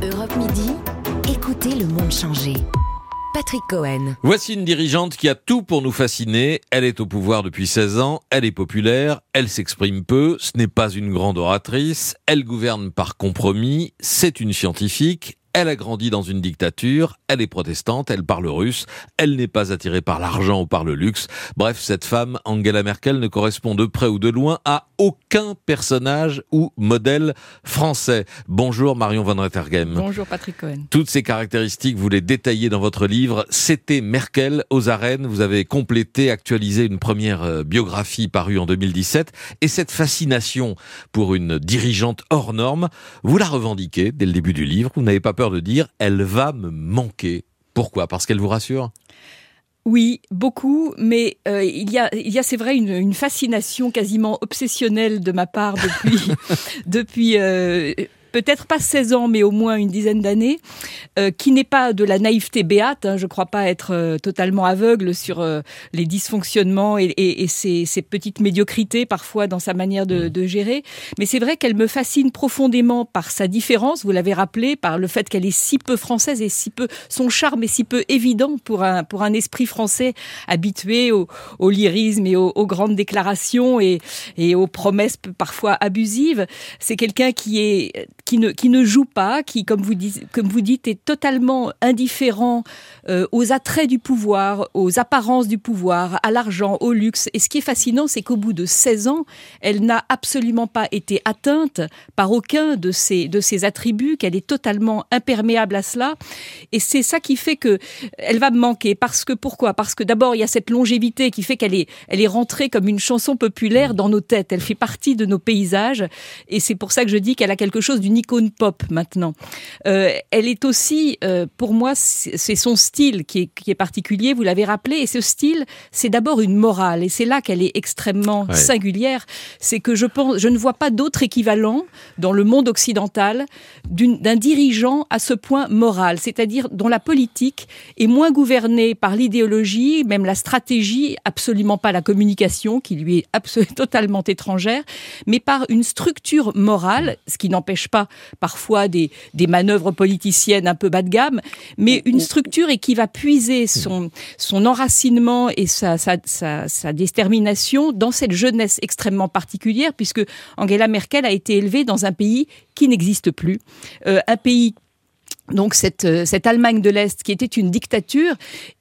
Europe Midi, écoutez le monde changer. Patrick Cohen. Voici une dirigeante qui a tout pour nous fasciner. Elle est au pouvoir depuis 16 ans, elle est populaire, elle s'exprime peu, ce n'est pas une grande oratrice, elle gouverne par compromis, c'est une scientifique, elle a grandi dans une dictature, elle est protestante, elle parle russe, elle n'est pas attirée par l'argent ou par le luxe. Bref, cette femme, Angela Merkel, ne correspond de près ou de loin à aucun personnage ou modèle français. Bonjour Marion Van Rettergem. Bonjour Patrick Cohen. Toutes ces caractéristiques, vous les détaillez dans votre livre C'était Merkel aux arènes. Vous avez complété, actualisé une première euh, biographie parue en 2017. Et cette fascination pour une dirigeante hors norme, vous la revendiquez dès le début du livre. Vous n'avez pas peur de dire elle va me manquer. Pourquoi? Parce qu'elle vous rassure? Oui, beaucoup, mais euh, il y a, il y a c'est vrai, une, fascination quasiment obsessionnelle de ma part depuis, depuis euh, peut-être pas 16 ans, mais au moins une dizaine d'années, euh, qui n'est pas de la naïveté béate. Hein, je ne crois pas être euh, totalement aveugle sur euh, les dysfonctionnements et, et, et ces, ces, petites médiocrités parfois dans sa manière de, mmh. de gérer. Mais c'est vrai qu'elle me fascine profondément par sa différence. Vous l'avez rappelé, par le fait qu'elle est si peu française et si peu son charme est si peu évident pour un pour un esprit français habitué au, au lyrisme et aux, aux, grandes déclarations et, et aux promesses parfois abusives. C'est quelqu'un qui est qui ne, joue pas, qui, comme vous, dites, est totalement indifférent euh, aux attraits du pouvoir, aux apparences du pouvoir, à l'argent, au luxe. Et ce qui est fascinant, c'est qu'au bout de 16 ans, elle n'a absolument pas été atteinte par aucun de ces, attributs, qu'elle est totalement imperméable à cela. Et c'est ça qui fait que elle va me manquer. Parce que, pourquoi? Parce que d'abord, il y a cette longévité qui fait qu'elle est, est rentrée comme une chanson populaire dans nos têtes. Elle fait partie de nos paysages. Et c'est pour ça que je dis qu'elle a quelque chose d'une icône pop maintenant. Euh, elle est aussi, euh, pour moi, c'est son style qui est, qui est particulier, vous l'avez rappelé, et ce style, c'est d'abord une morale, et c'est là qu'elle est extrêmement ouais. singulière, c'est que je pense, je ne vois pas d'autre équivalent dans le monde occidental d'un dirigeant à ce point moral, c'est-à-dire dont la politique est moins gouvernée par l'idéologie, même la stratégie, absolument pas la communication, qui lui est absolument totalement étrangère, mais par une structure morale, ce qui n'empêche pas parfois des, des manœuvres politiciennes un peu bas de gamme, mais une structure et qui va puiser son, son enracinement et sa, sa, sa, sa détermination dans cette jeunesse extrêmement particulière, puisque Angela Merkel a été élevée dans un pays qui n'existe plus, euh, un pays donc cette, euh, cette Allemagne de l'Est qui était une dictature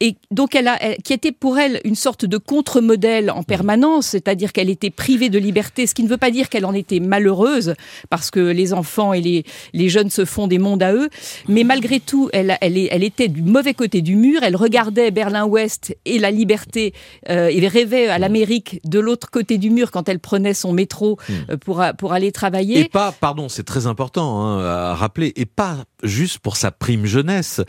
et donc elle a elle, qui était pour elle une sorte de contre-modèle en permanence, c'est-à-dire qu'elle était privée de liberté, ce qui ne veut pas dire qu'elle en était malheureuse parce que les enfants et les, les jeunes se font des mondes à eux, mais malgré tout elle, elle, elle était du mauvais côté du mur, elle regardait Berlin-Ouest et la liberté euh, et rêvait à l'Amérique de l'autre côté du mur quand elle prenait son métro euh, pour, pour aller travailler. Et pas, pardon, c'est très important hein, à rappeler, et pas juste pour sa prime jeunesse,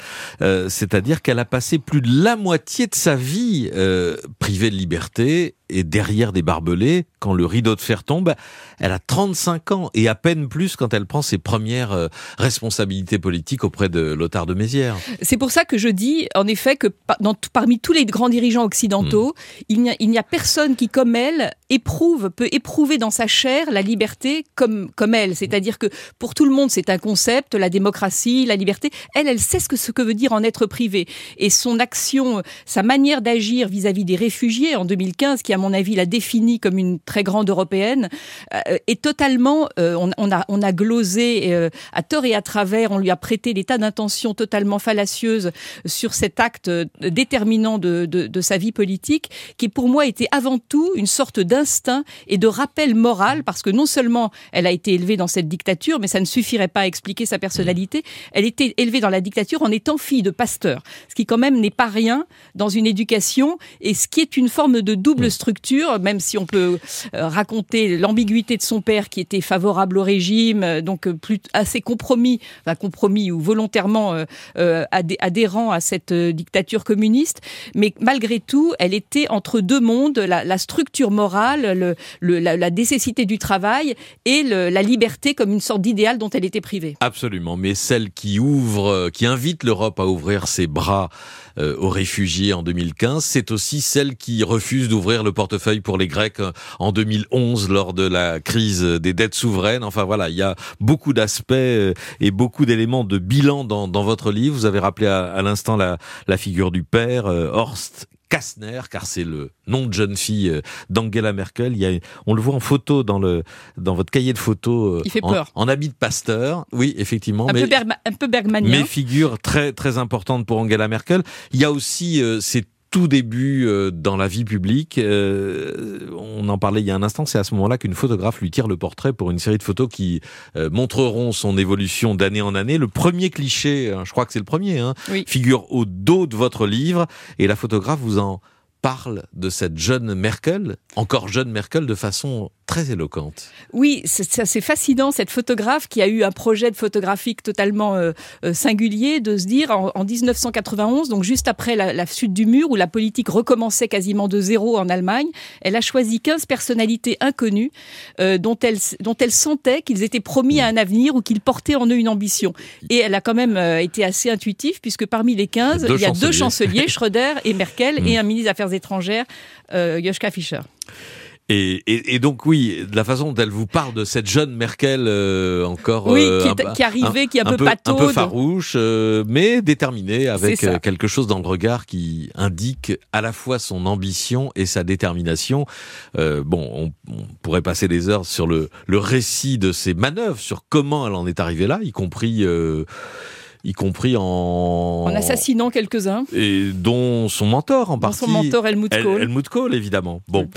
euh, c'est-à-dire qu'elle a passé plus de la moitié de sa vie euh, privée de liberté et derrière des barbelés, quand le rideau de fer tombe, elle a 35 ans et à peine plus quand elle prend ses premières euh, responsabilités politiques auprès de Lothar de Mézières. C'est pour ça que je dis, en effet, que dans, parmi tous les grands dirigeants occidentaux, mmh. il n'y a, a, personne qui, comme elle, éprouve, peut éprouver dans sa chair la liberté comme, comme elle. C'est-à-dire que pour tout le monde, c'est un concept, la démocratie, la liberté. Elle, elle sait ce que, ce que veut dire en être privé. Et son action, sa manière d'agir vis-à-vis des réfugiés en 2015, qui à mon avis la définit comme une très grande européenne, euh, est totalement, euh, on, a, on a glosé euh, à tort et à travers, on lui a prêté des tas d'intentions totalement fallacieuses sur cet acte déterminant de, de, de, sa vie politique, qui pour moi était avant tout une sorte d'instinct et de rappel moral, parce que non seulement elle a été élevée dans cette dictature, mais ça ne suffirait pas à expliquer sa personnalité, elle était élevée dans la dictature en étant fille de pasteur, ce qui quand même n'est pas rien dans une éducation, et ce qui est une forme de double structure structure, même si on peut euh, raconter l'ambiguïté de son père qui était favorable au régime, euh, donc plus assez compromis, enfin compromis ou volontairement euh, adhérent à cette dictature communiste, mais malgré tout, elle était entre deux mondes, la, structure morale, le, le, la, nécessité du travail et la liberté comme une sorte d'idéal dont elle était privée. Absolument, mais celle qui ouvre, qui invite l'Europe à ouvrir ses bras euh, aux réfugiés en 2015, c'est aussi celle qui refuse d'ouvrir le portefeuille pour les Grecs euh, en 2011 lors de la crise des dettes souveraines. Enfin voilà, il y a beaucoup d'aspects et beaucoup d'éléments de bilan dans, dans, votre livre. Vous avez rappelé à, à l'instant la, la, figure du père, Horst Kastner, car c'est le nom de jeune fille euh, d'Angela Merkel. Il y a, on le voit en photo dans le dans votre cahier de photos. Euh, Il fait en, peur. En, habit de pasteur, oui, effectivement. Un mais, peu, Bergman, un peu bergmanien. Mais figure très très importante pour Angela Merkel. Il y a aussi euh, ces tout début euh, dans la vie publique. Euh, on en parlait il y a un instant, c'est à ce moment-là qu'une photographe lui tire le portrait pour une série de photos qui euh, montreront son évolution d'année en année. Le premier cliché, hein, je crois que c'est le premier, hein, oui. figure au dos de votre livre et la photographe vous en parle de cette jeune Merkel, encore jeune Merkel, de façon très éloquente. Oui, c'est fascinant cette photographe qui a eu un projet de photographique totalement euh, singulier de se dire en, en, 1991, donc juste après la, la chute du mur où la politique recommençait quasiment de zéro en Allemagne, elle a choisi 15 personnalités inconnues euh, dont, elle, dont elle sentait qu'ils étaient promis à un avenir ou qu'ils portaient en eux une ambition. Et elle a quand même euh, été assez intuitive puisque parmi les 15, deux il y a chanceliers. deux chanceliers, Schröder et Merkel, Mm. et un ministre des Affaires étrangères, euh, Joschka Fischer. Et, et, et, donc oui, de la façon dont elle vous parle de cette jeune Merkel euh, encore oui, euh, qui, est, un, qui arrivait, qui est un, un peu pataude, un peu farouche, euh, mais déterminée, avec ça. quelque chose dans le regard qui indique à la fois son ambition et sa détermination. Euh, bon, on, on, pourrait passer des heures sur le, le récit de ses manœuvres, sur comment elle en est arrivée là, y compris euh, y compris en... En assassinant quelques-uns. Et dont son mentor en Dans partie. son mentor Helmut Kohl. Helmut Kohl, évidemment. Bon.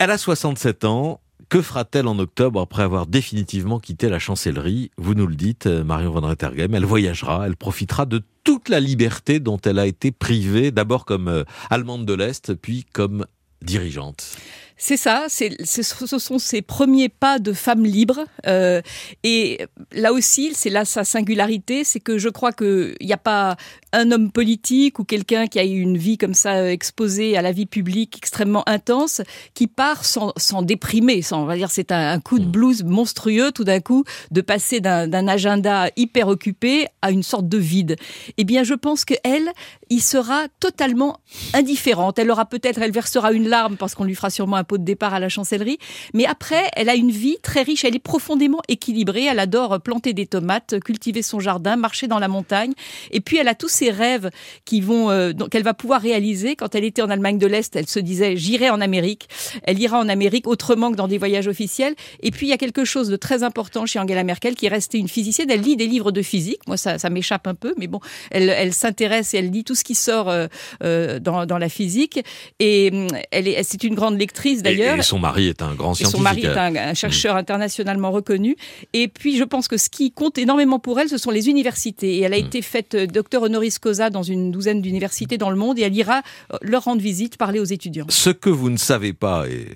Elle a 67 ans. Que fera-t-elle en octobre après avoir définitivement quitté la chancellerie? Vous nous le dites, euh, Marion Van Rettergem. Elle voyagera, elle profitera de toute la liberté dont elle a été privée, d'abord comme euh, allemande de l'Est, puis comme dirigeante. C'est ça, c'est, ce sont ses premiers pas de femme libre. Euh, et là aussi, c'est là sa singularité, c'est que je crois qu'il n'y a pas un homme politique ou quelqu'un qui a eu une vie comme ça euh, exposée à la vie publique extrêmement intense, qui part sans, sans déprimer. Sans, on va dire, c'est un, un, coup de blues monstrueux tout d'un coup de passer d'un, d'un agenda hyper occupé à une sorte de vide. Eh bien, je pense que elle, il sera totalement indifférente. Elle aura peut-être, elle versera une larme parce qu'on lui fera sûrement un de départ à la chancellerie. Mais après, elle a une vie très riche. Elle est profondément équilibrée. Elle adore planter des tomates, cultiver son jardin, marcher dans la montagne. Et puis, elle a tous ses rêves qui vont, euh, qu'elle va pouvoir réaliser. Quand elle était en Allemagne de l'Est, elle se disait, j'irai en Amérique. Elle ira en Amérique autrement que dans des voyages officiels. Et puis, il y a quelque chose de très important chez Angela Merkel qui est restée une physicienne. Elle lit des livres de physique. Moi, ça, m'échappe un peu, mais bon, elle, elle s'intéresse et elle lit tout ce qui sort euh, euh, dans, dans, la physique. Et hum, elle est, c'est une grande lectrice d'ailleurs. Et, et, son mari est un grand scientifique. Et son mari est un, un chercheur mmh. internationalement reconnu. Et puis, je pense que ce qui compte énormément pour elle, ce sont les universités. Et elle a mmh. été faite docteur honoris causa dans une douzaine d'universités dans le monde. Et elle ira euh, leur rendre visite, parler aux étudiants. Ce que vous ne savez pas et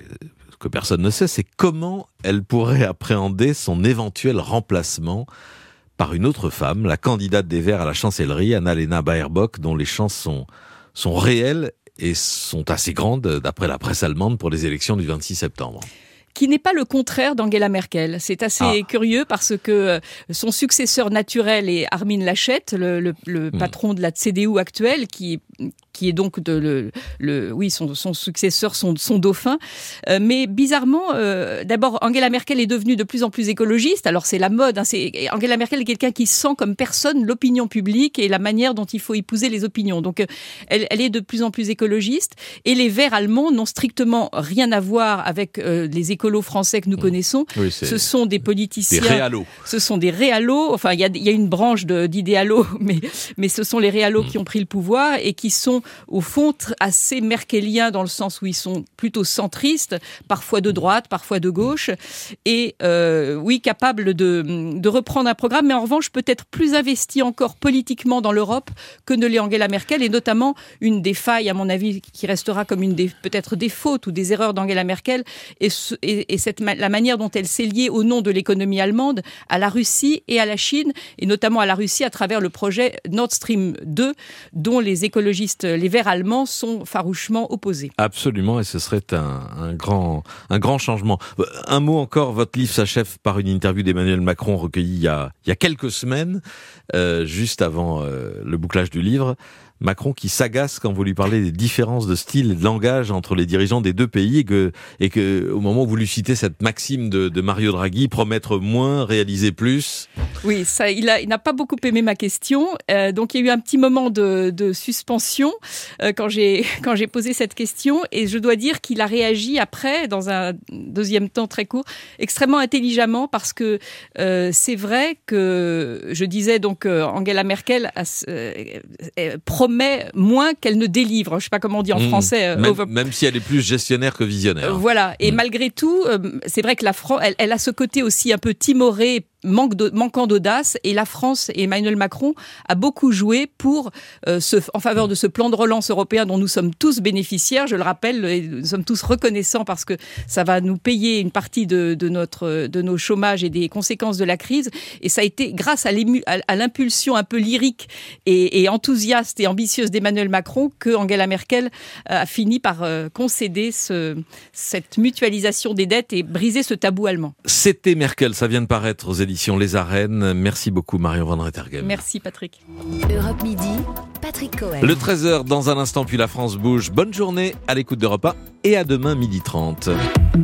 que personne ne sait, c'est comment elle pourrait appréhender son éventuel remplacement par une autre femme, la candidate des Verts à la chancellerie, Annalena Baerbock, dont les chances sont, sont réelles et sont assez grandes, d'après la presse allemande, pour les élections du 26 septembre qui n'est pas le contraire d'Angela Merkel. C'est assez ah. curieux parce que euh, son successeur naturel est Armin Laschet, le, le, le mmh. patron de la CDU actuelle, qui qui est donc de, le, le, oui son, son successeur, son, son dauphin. Euh, mais bizarrement, euh, d'abord Angela Merkel est devenue de plus en plus écologiste. Alors c'est la mode. Hein, c'est Angela Merkel est quelqu'un qui sent comme personne l'opinion publique et la manière dont il faut épouser les opinions. Donc euh, elle, elle, est de plus en plus écologiste. Et les Verts allemands n'ont strictement rien à voir avec euh, les écolos français que nous connaissons. Oui, ce sont des politiciens. Des réalos. Ce sont des réalos. Enfin, il y a, y a, une branche d'idéalos, mais mais ce sont les réalos mmh. qui ont pris le pouvoir et qui sont au fond assez merkeliens dans le sens où ils sont plutôt centristes, parfois de droite, parfois de gauche, et euh, oui, capables de, reprendre un programme, mais en revanche peut-être plus investi encore politiquement dans l'Europe que ne l'est Angela Merkel, et notamment une des failles, à mon avis, qui restera comme une des peut-être des fautes ou des erreurs d'Angela Merkel, et, et cette, la manière dont elle s'est liée au nom de l'économie allemande à la Russie et à la Chine, et notamment à la Russie à travers le projet Nord Stream 2, dont les écologistes les Verts allemands sont farouchement opposés. Absolument, et ce serait un, grand, un grand changement. Un mot encore, votre livre s'achève par une interview d'Emmanuel Macron recueillie il y a, il y a quelques semaines, euh, juste avant euh, le bouclage du livre. Macron qui s'agace quand vous lui parlez des différences de style et de langage entre les dirigeants des deux pays et que, et que au moment où vous lui citez cette maxime de, Mario Draghi, promettre moins, réaliser plus. Oui, ça, il n'a pas beaucoup aimé ma question. Euh, donc il y a eu un petit moment de, suspension euh, quand j'ai posé cette question et je dois dire qu'il a réagi après dans un deuxième temps très court extrêmement intelligemment parce que euh, c'est vrai que je disais donc Angela Merkel a, euh, promet moins qu'elle ne délivre. Je sais pas comment on dit en Mmh. français. euh, Même, over- même si elle est plus gestionnaire que visionnaire. Voilà. Et Mm. malgré tout, euh, c'est vrai que la France, elle, elle a ce côté aussi un peu timoré, manquant d'audace. Et la France et Emmanuel Macron a beaucoup joué pour euh, ce, en faveur de ce plan de relance européen dont nous sommes tous bénéficiaires. Je le rappelle, nous sommes tous reconnaissants parce que ça va nous payer une partie de, notre de nos chômages et des conséquences de la crise. Et ça a été grâce à l'impulsion un peu lyrique et, enthousiaste et ambitieuse d'Emmanuel Macron que Angela Merkel a fini par euh, concéder ce, cette mutualisation des dettes et briser ce tabou allemand. C'était Merkel, ça vient de paraître aux éditions Les Arènes. Merci beaucoup Marion Van Rettergem. Merci Patrick. Europe Midi, Patrick Cohen. Le 13h dans un instant, puis la France bouge. Bonne journée à l'écoute d'Europe 1 et à demain midi 30.